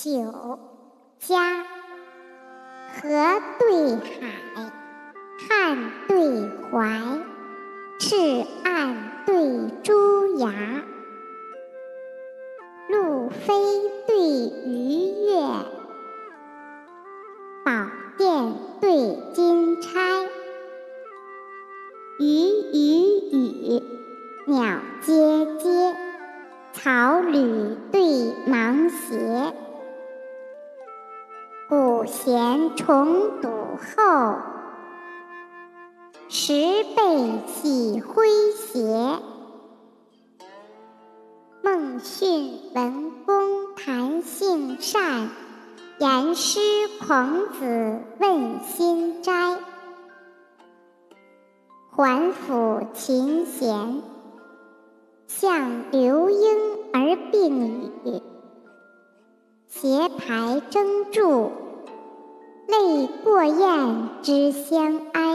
九家河对海，汉对淮，赤岸对朱崖，路飞对鱼跃，宝殿对金钗，鱼与羽，鸟阶阶，草履对芒鞋。古弦重堵后，十倍起诙谐。孟训文公谈性善，言师孔子问心斋。环辅琴弦，向刘莺而并语。携排争柱，泪过雁之相安。